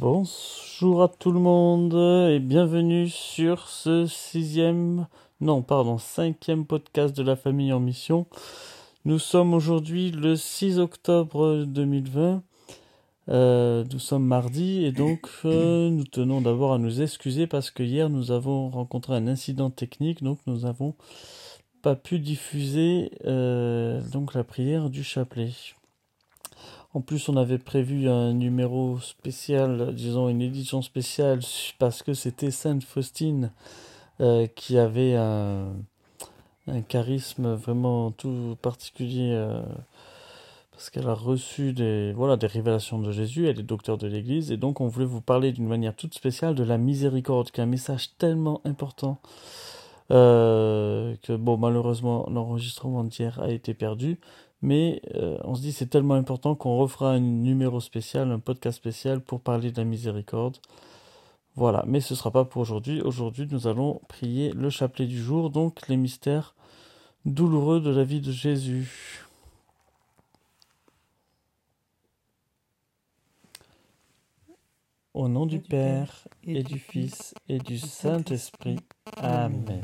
Bonjour à tout le monde et bienvenue sur ce sixième, non pardon, cinquième podcast de la famille en mission. Nous sommes aujourd'hui le 6 octobre 2020. Euh, nous sommes mardi et donc euh, nous tenons d'abord à nous excuser parce que hier nous avons rencontré un incident technique donc nous n'avons pas pu diffuser euh, donc la prière du chapelet. En plus, on avait prévu un numéro spécial, disons une édition spéciale, parce que c'était Sainte Faustine euh, qui avait un, charisme vraiment tout particulier, euh, parce qu'elle a reçu des, révélations de Jésus, elle est docteur de l'Église, et donc on voulait vous parler d'une manière toute spéciale de la miséricorde, qui est un message tellement important. Euh, que bon malheureusement l'enregistrement d'hier a été perdu mais euh, on se dit c'est tellement important qu'on refera un numéro spécial, un podcast spécial pour parler de la miséricorde. Voilà, mais ce ne sera pas pour aujourd'hui. Aujourd'hui, nous allons prier le chapelet du jour, donc les mystères douloureux de la vie de Jésus. Au nom du Père et du Fils et du Saint-Esprit. Amen.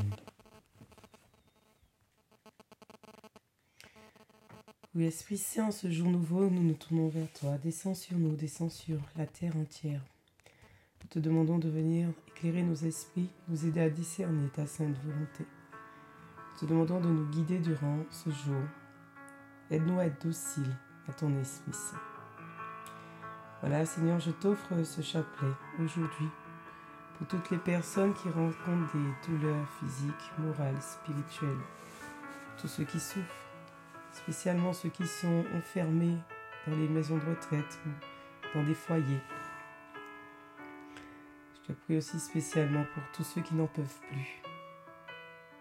Oui, Esprit Saint, ce jour nouveau, nous nous tournons vers toi. Descends sur nous, descends sur la terre entière. Nous te demandons de venir éclairer nos esprits, nous aider à discerner ta sainte volonté. Nous te demandons de nous guider durant ce jour. Aide-nous à être dociles à ton Esprit Saint. Voilà, Seigneur, je t'offre ce chapelet aujourd'hui pour toutes les personnes qui rencontrent des douleurs physiques, morales, spirituelles, tous ceux qui souffrent spécialement ceux qui sont enfermés dans les maisons de retraite ou dans des foyers. Je te prie aussi spécialement pour tous ceux qui n'en peuvent plus.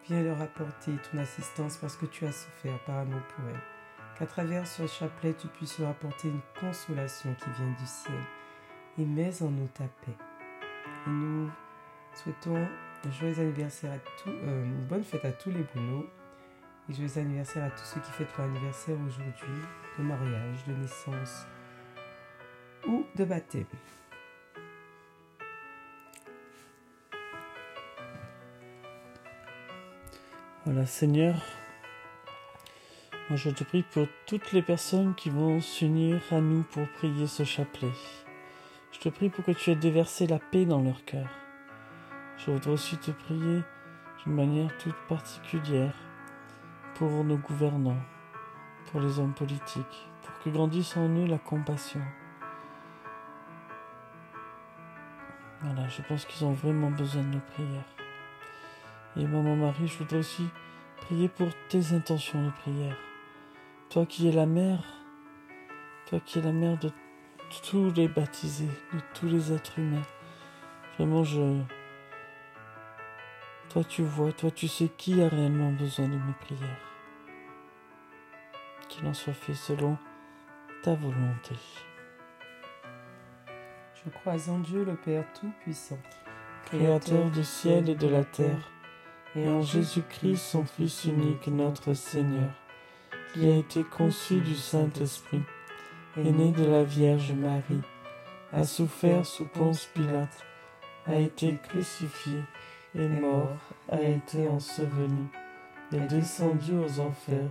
Viens leur apporter ton assistance parce que tu as souffert par amour pour elles. Qu'à travers ce chapelet, tu puisses leur apporter une consolation qui vient du ciel. Et mets en nous ta paix. Et nous souhaitons un joyeux anniversaire à tous, euh, une bonne fête à tous les Bruno et joyeux anniversaire à tous ceux qui fêtent leur anniversaire aujourd'hui, de mariage, de naissance ou de baptême. Voilà, Seigneur, moi je te prie pour toutes les personnes qui vont s'unir à nous pour prier ce chapelet. Je te prie pour que tu aies déversé la paix dans leur cœur. Je voudrais aussi te prier d'une manière toute particulière pour nos gouvernants, pour les hommes politiques, pour que grandisse en eux la compassion. Voilà, je pense qu'ils ont vraiment besoin de nos prières. Et maman Marie, je voudrais aussi prier pour tes intentions de prière. Toi qui es la mère, toi qui es la mère de tous les baptisés, de tous les êtres humains. Vraiment, je, toi tu vois, toi tu sais qui a réellement besoin de mes prières. Qu'il en soit fait selon ta volonté. Je crois en Dieu le Père Tout-Puissant, Créateur du ciel et de la terre, et en Jésus-Christ, son Fils unique, notre Seigneur, qui a été conçu du Saint-Esprit, est né de la Vierge Marie, a souffert sous Ponce Pilate, a été crucifié est mort, a été enseveli, est descendu aux enfers,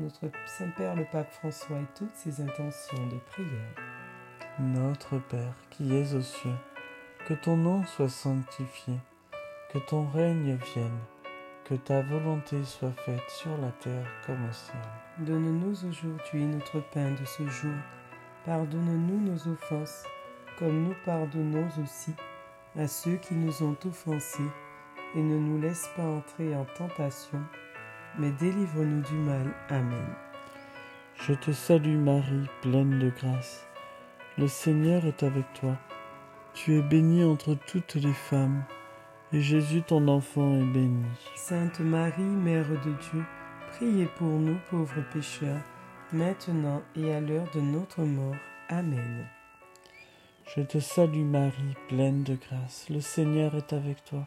Notre Saint-Père le Pape François et toutes ses intentions de prière. Notre Père qui es aux cieux, que ton nom soit sanctifié, que ton règne vienne, que ta volonté soit faite sur la terre comme au ciel. Donne-nous aujourd'hui notre pain de ce jour. Pardonne-nous nos offenses, comme nous pardonnons aussi à ceux qui nous ont offensés, et ne nous laisse pas entrer en tentation, mais délivre-nous du mal. Amen. Je te salue Marie, pleine de grâce. Le Seigneur est avec toi. Tu es bénie entre toutes les femmes, et Jésus ton enfant est béni. Sainte Marie, Mère de Dieu, priez pour nous pauvres pécheurs, maintenant et à l'heure de notre mort. Amen. Je te salue Marie, pleine de grâce, le Seigneur est avec toi.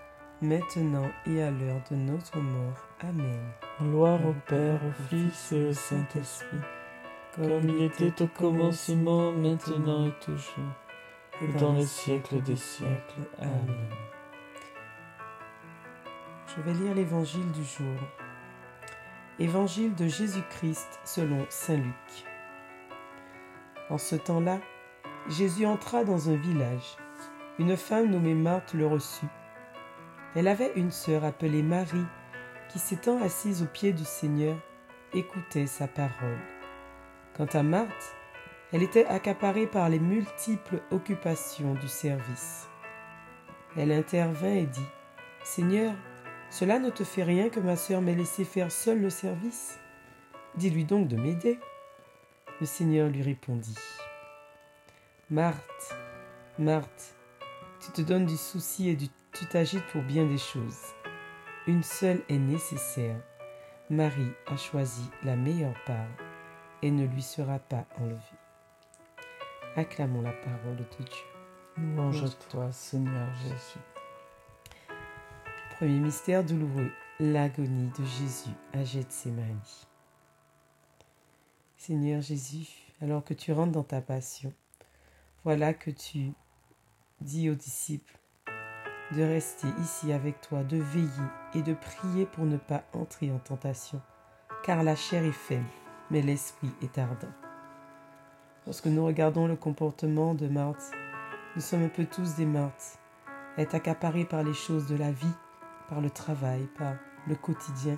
maintenant et à l'heure de notre mort. Amen. Gloire au Père, au Fils et au Saint-Esprit, comme il était au commencement, maintenant et toujours, et dans les siècles des siècles. Amen. Je vais lire l'évangile du jour. Évangile de Jésus-Christ selon Saint Luc. En ce temps-là, Jésus entra dans un village. Une femme nommée Marthe le reçut. Elle avait une sœur appelée Marie qui, s'étant assise aux pieds du Seigneur, écoutait sa parole. Quant à Marthe, elle était accaparée par les multiples occupations du service. Elle intervint et dit, Seigneur, cela ne te fait rien que ma sœur m'ait laissé faire seule le service Dis-lui donc de m'aider. Le Seigneur lui répondit. Marthe, Marthe, tu te donnes du souci et tu t'agites pour bien des choses. Une seule est nécessaire. Marie a choisi la meilleure part et ne lui sera pas enlevée. Acclamons la parole de Dieu. Louange à toi, Seigneur Jésus. Premier mystère douloureux, l'agonie de Jésus à Gethsemane. Seigneur Jésus, alors que tu rentres dans ta passion, voilà que tu dis aux disciples de rester ici avec toi, de veiller et de prier pour ne pas entrer en tentation, car la chair est faible, mais l'esprit est ardent. Lorsque nous regardons le comportement de Marthe, nous sommes un peu tous des Marthes, être accaparés par les choses de la vie, par le travail, par le quotidien.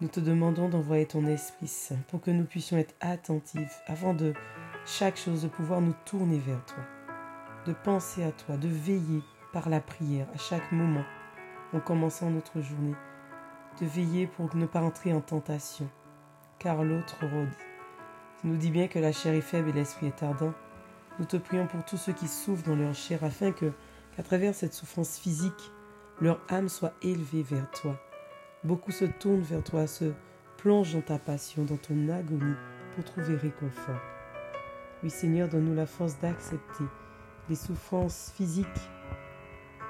Nous te demandons d'envoyer ton Esprit Saint pour que nous puissions être attentifs avant de chaque chose, de pouvoir nous tourner vers toi, de penser à toi, de veiller par la prière à chaque moment en commençant notre journée, de veiller pour ne pas entrer en tentation, car l'autre rôde. Tu nous dis bien que la chair est faible et l'esprit est ardent. Nous te prions pour tous ceux qui souffrent dans leur chair afin que, qu'à travers cette souffrance physique, leur âme soit élevée vers toi. Beaucoup se tournent vers toi, se plongent dans ta passion, dans ton agonie, pour trouver réconfort. Oui Seigneur, donne-nous la force d'accepter les souffrances physiques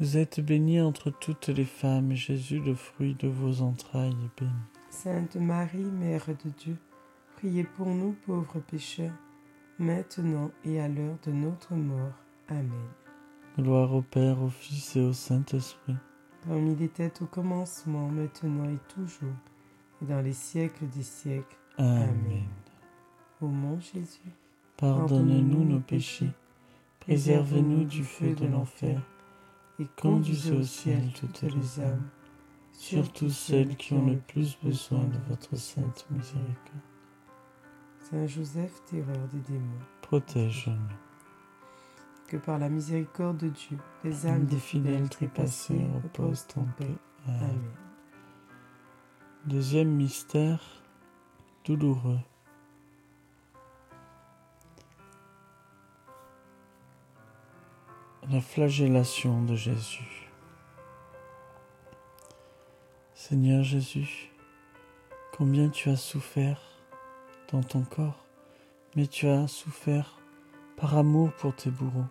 Vous êtes bénie entre toutes les femmes, et Jésus, le fruit de vos entrailles, est béni. Sainte Marie, Mère de Dieu, priez pour nous pauvres pécheurs, maintenant et à l'heure de notre mort. Amen. Gloire au Père, au Fils et au Saint-Esprit. Comme il était au commencement, maintenant et toujours, et dans les siècles des siècles. Amen. Ô mon Jésus, Pardonnez-nous nos péchés, préservez-nous du feu de l'enfer, et conduisez au ciel toutes les âmes, surtout celles qui ont le plus besoin de votre sainte miséricorde. Saint Joseph, terreur des démons, Protège-nous. que par la miséricorde de Dieu, les Âme âmes des fidèles trépassés reposent en paix. Amen. Deuxième mystère douloureux. La flagellation de Jésus. Seigneur Jésus, combien tu as souffert dans ton corps, mais tu as souffert par amour pour tes bourreaux.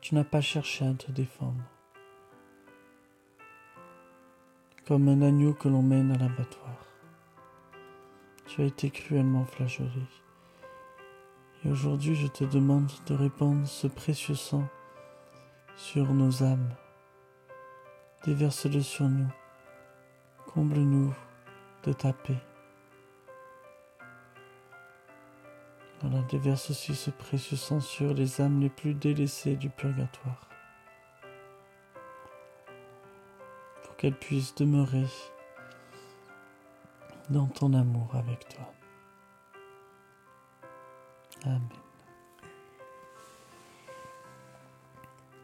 Tu n'as pas cherché à te défendre. Comme un agneau que l'on mène à l'abattoir. Tu as été cruellement flageolé. Et aujourd'hui, je te demande de répandre ce précieux sang sur nos âmes. Déverse-le sur nous. Comble-nous de ta paix. Voilà, déverse aussi ce précieux sang sur les âmes les plus délaissées du purgatoire. Pour qu'elles puissent demeurer dans ton amour avec toi. Amen.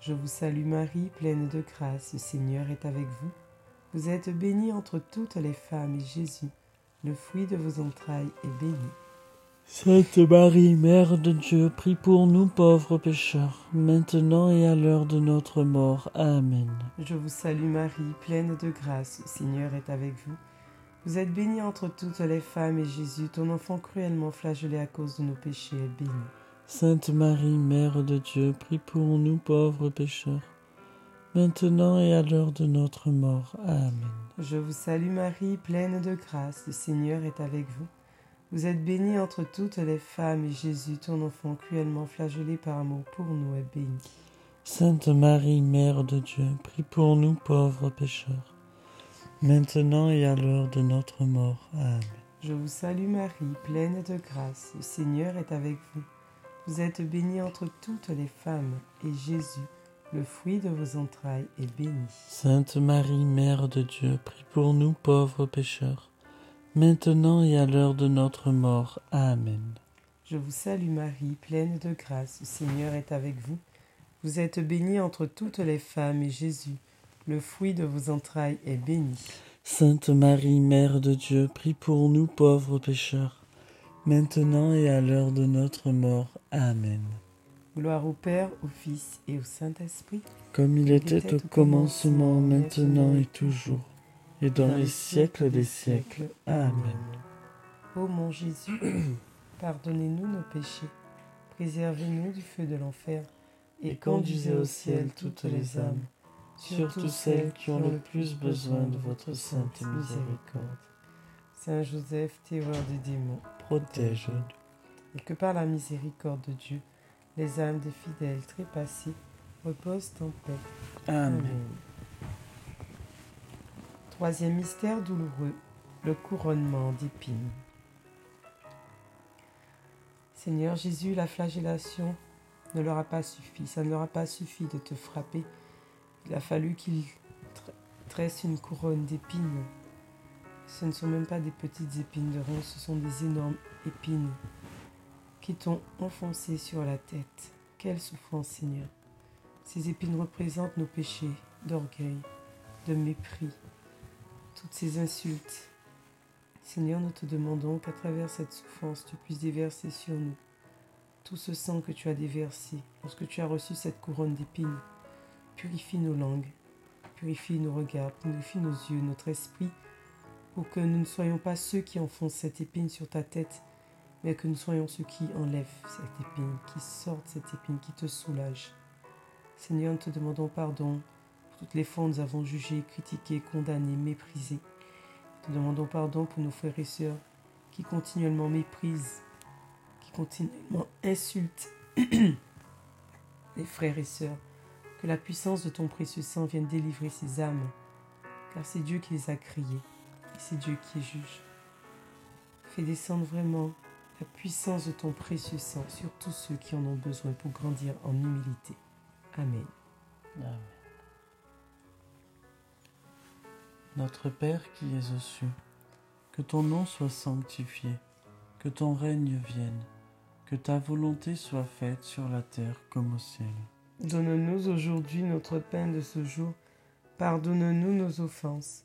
Je vous salue Marie, pleine de grâce, le Seigneur est avec vous. Vous êtes bénie entre toutes les femmes, et Jésus, le fruit de vos entrailles, est béni. Sainte Marie, Mère de Dieu, prie pour nous pauvres pécheurs, maintenant et à l'heure de notre mort. Amen. Je vous salue Marie, pleine de grâce, le Seigneur est avec vous. Vous êtes bénie entre toutes les femmes, et Jésus, ton enfant cruellement flagellé à cause de nos péchés, est béni. Sainte Marie, Mère de Dieu, prie pour nous pauvres pécheurs, maintenant et à l'heure de notre mort. Amen. Je vous salue Marie, pleine de grâce, le Seigneur est avec vous. Vous êtes bénie entre toutes les femmes, et Jésus, ton enfant cruellement flagellé par amour pour nous, est béni. Sainte Marie, Mère de Dieu, prie pour nous pauvres pécheurs, maintenant et à l'heure de notre mort. Amen. Je vous salue Marie, pleine de grâce, le Seigneur est avec vous. Vous êtes bénie entre toutes les femmes, et Jésus, le fruit de vos entrailles, est béni. Sainte Marie, Mère de Dieu, prie pour nous pauvres pécheurs, maintenant et à l'heure de notre mort. Amen. Je vous salue Marie, pleine de grâce, le Seigneur est avec vous. Vous êtes bénie entre toutes les femmes, et Jésus, le fruit de vos entrailles, est béni. Sainte Marie, Mère de Dieu, prie pour nous pauvres pécheurs, maintenant et à l'heure de notre mort. Amen. Gloire au Père, au Fils et au Saint-Esprit, Comme il était au commencement, maintenant et toujours, et dans les siècles des siècles. Amen. Ô mon Jésus, pardonnez-nous nos péchés, préservez-nous du feu de l'enfer, Et conduisez au ciel toutes les âmes, surtout celles qui ont le plus besoin de votre sainte miséricorde. Saint Joseph, terreur des démons, Protège-nous. et que par la miséricorde de Dieu, les âmes des fidèles trépassés reposent en paix. Amen. Troisième mystère douloureux, le couronnement d'épines. Seigneur Jésus, la flagellation ne leur a pas suffi, ça ne leur a pas suffi de te frapper. Il a fallu qu'ils tr- tressent une couronne d'épines. Ce ne sont même pas des petites épines de ronces, ce sont des énormes épines qui t'ont enfoncé sur la tête. Quelle souffrance, Seigneur. Ces épines représentent nos péchés d'orgueil, de mépris, toutes ces insultes. Seigneur, nous te demandons qu'à travers cette souffrance, tu puisses déverser sur nous tout ce sang que tu as déversé lorsque tu as reçu cette couronne d'épines. Purifie nos langues, purifie nos regards, purifie nos yeux, notre esprit, pour que nous ne soyons pas ceux qui enfoncent cette épine sur ta tête, mais que nous soyons ceux qui enlèvent cette épine, qui sortent cette épine, qui te soulagent. Seigneur, nous te demandons pardon pour toutes les fois où nous avons jugé, critiqué, condamné, méprisé. Nous te demandons pardon pour nos frères et sœurs qui continuellement méprisent, qui continuellement insultent les frères et sœurs. Que la puissance de ton précieux sang vienne délivrer ces âmes, car c'est Dieu qui les a créées et c'est Dieu qui est juge. Fais descendre vraiment la puissance de ton précieux sang sur tous ceux qui en ont besoin pour grandir en humilité. Amen. Amen. Notre Père qui es aux cieux, que ton nom soit sanctifié, que ton règne vienne, que ta volonté soit faite sur la terre comme au ciel. Donne-nous aujourd'hui notre pain de ce jour. Pardonne-nous nos offenses,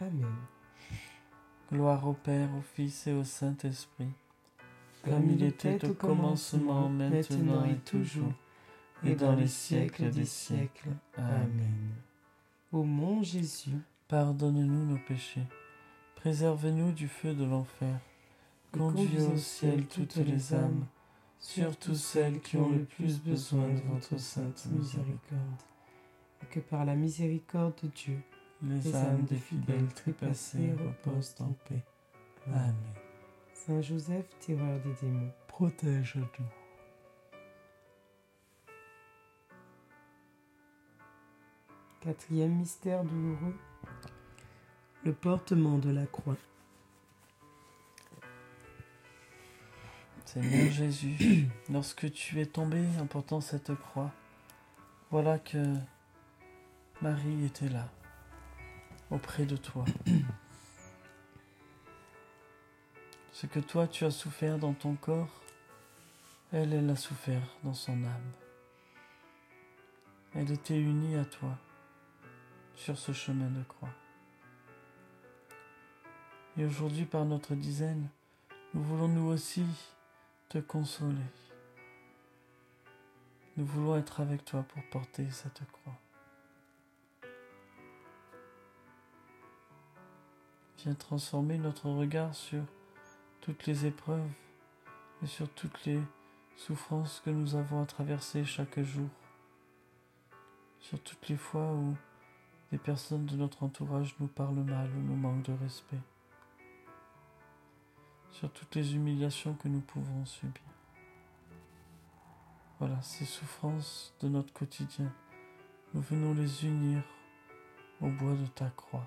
Amen. Gloire au Père, au Fils et au Saint-Esprit, comme il était au commencement, maintenant et toujours, et dans les siècles des siècles. Amen. Ô mon Jésus, Pardonne-nous nos péchés, préservez-nous du feu de l'enfer, conduis au ciel toutes les âmes, surtout celles qui ont le plus besoin de votre sainte miséricorde. et que par la miséricorde de Dieu, Les âmes des fidèles trépassés reposent en paix. Amen. Saint Joseph, terreur des démons, Protège-nous. quatrième mystère douloureux, le portement de la croix. Seigneur Jésus, lorsque tu es tombé en portant cette croix, voilà que Marie était là, auprès de toi. Ce que toi tu as souffert dans ton corps, elle, elle a souffert dans son âme. Elle était unie à toi sur ce chemin de croix. Et aujourd'hui, par notre dizaine, nous voulons nous aussi te consoler. Nous voulons être avec toi pour porter cette croix. Viens transformer notre regard sur toutes les épreuves et sur toutes les souffrances que nous avons à traverser chaque jour. Sur toutes les fois où des personnes de notre entourage nous parlent mal ou nous manquent de respect sur toutes les humiliations que nous pouvons subir. Voilà, ces souffrances de notre quotidien, nous venons les unir au bois de ta croix,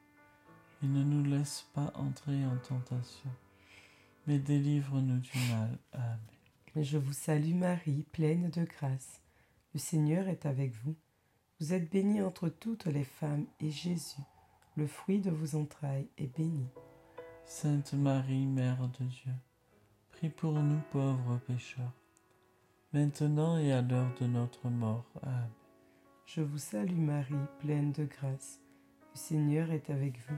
Et ne nous laisse pas entrer en tentation, mais délivre-nous du mal. Amen. Je vous salue Marie, pleine de grâce. Le Seigneur est avec vous. Vous êtes bénie entre toutes les femmes, et Jésus, le fruit de vos entrailles, est béni. Sainte Marie, Mère de Dieu, prie pour nous pauvres pécheurs, maintenant et à l'heure de notre mort. Amen. Je vous salue Marie, pleine de grâce. Le Seigneur est avec vous.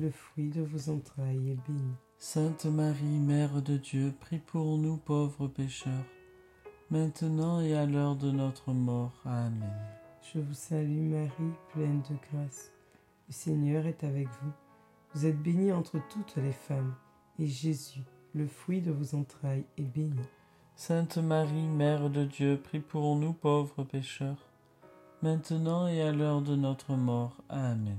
le fruit de vos entrailles, est béni. Sainte Marie, Mère de Dieu, prie pour nous pauvres pécheurs, maintenant et à l'heure de notre mort. Amen. Je vous salue Marie, pleine de grâce. Le Seigneur est avec vous. Vous êtes bénie entre toutes les femmes, et Jésus, le fruit de vos entrailles, est béni. Sainte Marie, Mère de Dieu, prie pour nous pauvres pécheurs, maintenant et à l'heure de notre mort. Amen.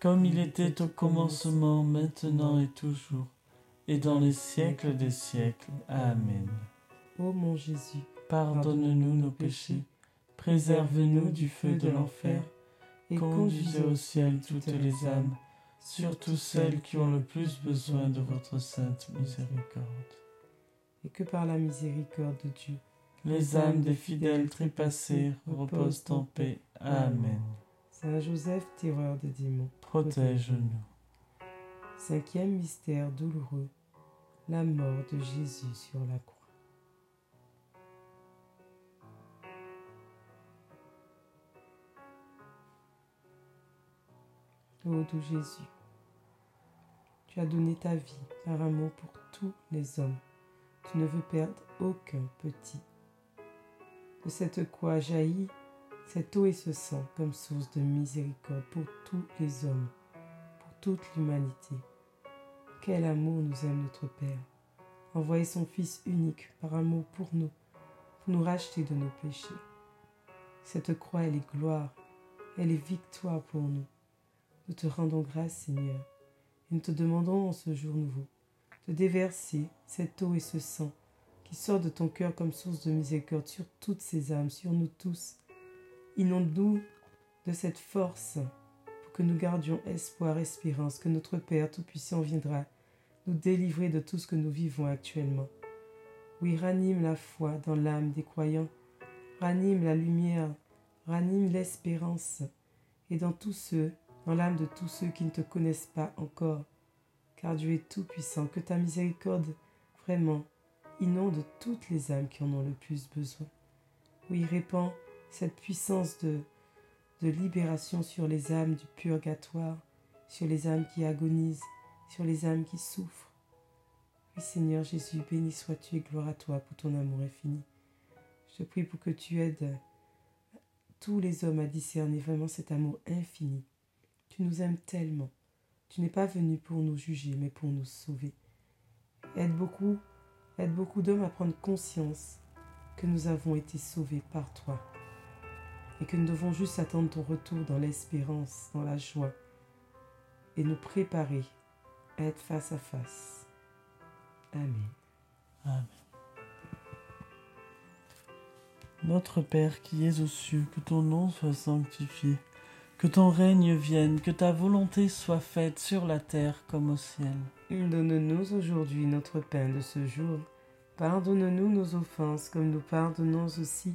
Comme il était au commencement, maintenant et toujours, et dans les siècles des siècles. Amen. Ô mon Jésus, Pardonne-nous nos péchés, préserve-nous du feu de l'enfer, et conduisez au ciel toutes les âmes, surtout celles qui ont le plus besoin de votre sainte miséricorde. et que par la miséricorde de Dieu, Les âmes des fidèles trépassés reposent en paix. Amen. Saint Joseph, terreur des démons. Protège-nous. Cinquième mystère douloureux, la mort de Jésus sur la croix. Ô doux Jésus, tu as donné ta vie par amour pour tous les hommes. Tu ne veux perdre aucun petit. De cette croix jaillit cette eau et ce sang comme source de miséricorde pour tous les hommes, pour toute l'humanité. Quel amour nous aime notre Père, envoyer son Fils unique par amour pour nous, pour nous racheter de nos péchés. Cette croix, elle est gloire, elle est victoire pour nous. Nous te rendons grâce, Seigneur, et nous te demandons en ce jour nouveau de déverser cette eau et ce sang qui sort de ton cœur comme source de miséricorde sur toutes ces âmes, sur nous tous. Inonde-nous de cette force pour que nous gardions espoir, espérance, que notre Père Tout-Puissant viendra nous délivrer de tout ce que nous vivons actuellement. Oui, ranime la foi dans l'âme des croyants, ranime la lumière, ranime l'espérance, et dans tous ceux, dans l'âme de tous ceux qui ne te connaissent pas encore, car Dieu est tout-puissant, que ta miséricorde, vraiment, inonde toutes les âmes qui en ont le plus besoin. Oui, répand cette puissance de, libération sur les âmes du purgatoire, sur les âmes qui agonisent, sur les âmes qui souffrent. Oui, Seigneur Jésus, béni sois-tu et gloire à toi pour ton amour infini. Je prie pour que tu aides tous les hommes à discerner vraiment cet amour infini. Tu nous aimes tellement. Tu n'es pas venu pour nous juger, mais pour nous sauver. Aide beaucoup, aide beaucoup d'hommes à prendre conscience que nous avons été sauvés par toi et que nous devons juste attendre ton retour dans l'espérance, dans la joie et nous préparer à être face à face. Amen. Amen. Notre Père qui es aux cieux, que ton nom soit sanctifié, que ton règne vienne, que ta volonté soit faite sur la terre comme au ciel. Donne-nous aujourd'hui notre pain de ce jour. Pardonne-nous nos offenses comme nous pardonnons aussi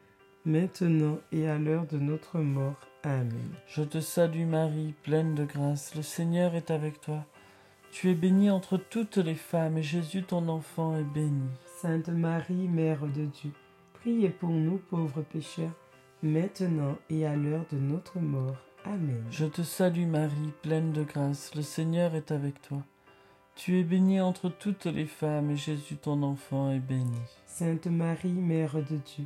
maintenant et à l'heure de notre mort. Amen. Je te salue Marie, pleine de grâce, le Seigneur est avec toi. Tu es bénie entre toutes les femmes, et Jésus ton enfant est béni. Sainte Marie, Mère de Dieu, priez pour nous pauvres pécheurs, maintenant et à l'heure de notre mort. Amen. Je te salue Marie, pleine de grâce, le Seigneur est avec toi. Tu es bénie entre toutes les femmes, et Jésus ton enfant est béni. Sainte Marie, Mère de Dieu,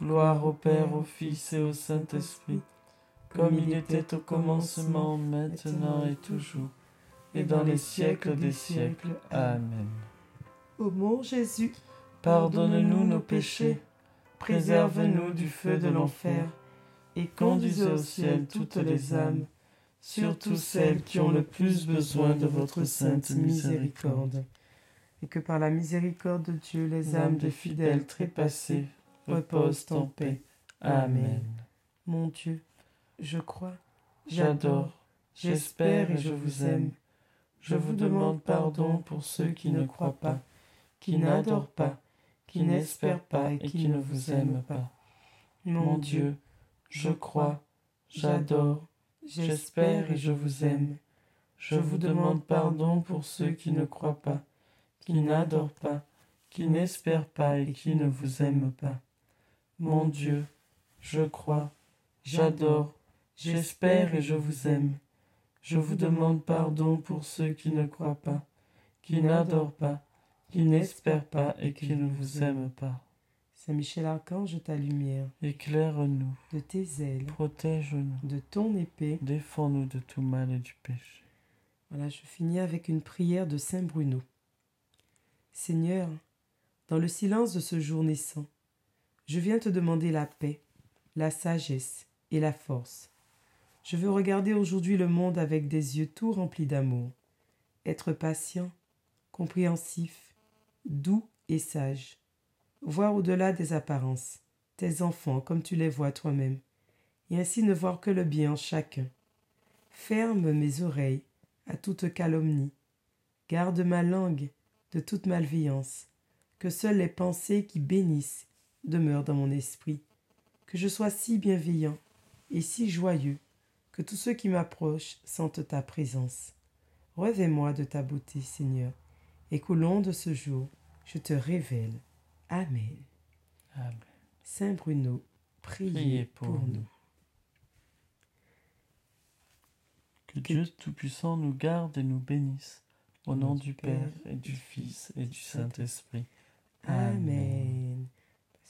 Gloire au Père, au Fils et au Saint-Esprit, comme il était au commencement, maintenant et toujours, et dans les siècles des siècles. Amen. Ô mon Jésus, Pardonne-nous nos péchés, préserve-nous du feu de l'enfer, et conduisez au ciel toutes les âmes, surtout celles qui ont le plus besoin de votre sainte miséricorde. Et que par la miséricorde de Dieu, les âmes des fidèles trépassés reposent en paix. Amen. Mon Dieu, je crois, J'adore, j'espère et je vous aime. Je vous demande pardon pour ceux qui ne croient pas, qui n'adorent pas, qui n'espèrent pas et qui ne vous aiment pas. Mon Dieu, je crois, j'adore, j'espère et je vous aime. Je vous demande pardon pour ceux qui ne croient pas, qui n'adorent pas, qui n'espèrent pas et qui ne vous aiment pas. Mon Dieu, je crois, j'adore, j'espère et je vous aime. Je vous demande pardon pour ceux qui ne croient pas, qui n'adorent pas, qui n'espèrent pas et qui ne vous aiment pas. Saint Michel Archange, ta lumière, Éclaire-nous, de tes ailes, protège-nous, de ton épée. défends-nous de tout mal et du péché. Voilà, je finis avec une prière de Saint Bruno. Seigneur, dans le silence de ce jour naissant, je viens te demander la paix, la sagesse et la force. Je veux regarder aujourd'hui le monde avec des yeux tout remplis d'amour, être patient, compréhensif, doux et sage, voir au-delà des apparences, tes enfants comme tu les vois toi-même, et ainsi ne voir que le bien en chacun. Ferme mes oreilles à toute calomnie, garde ma langue de toute malveillance, que seules les pensées qui bénissent demeurent dans mon esprit, que je sois si bienveillant et si joyeux que tous ceux qui m'approchent sentent ta présence. Revêt-moi de ta beauté, Seigneur, et qu'au long de ce jour, je te révèle. Amen. Amen. Saint Bruno, priez, Priez pour, pour nous. Que Dieu Tout-Puissant nous garde et nous bénisse. Au nom du Père et du Fils et du Saint-Esprit. Amen.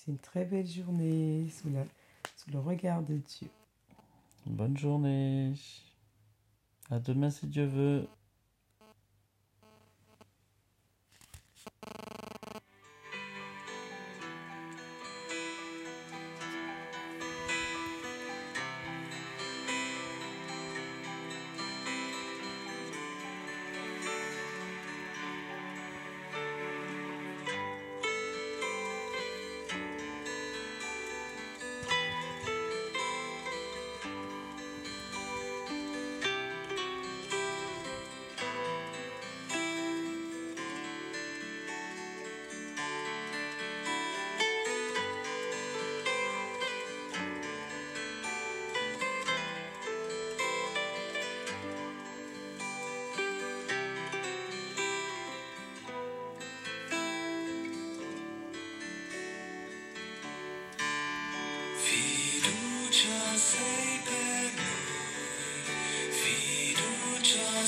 Passez une très belle journée sous, sous le regard de Dieu. Bonne journée. À demain si Dieu veut.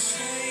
say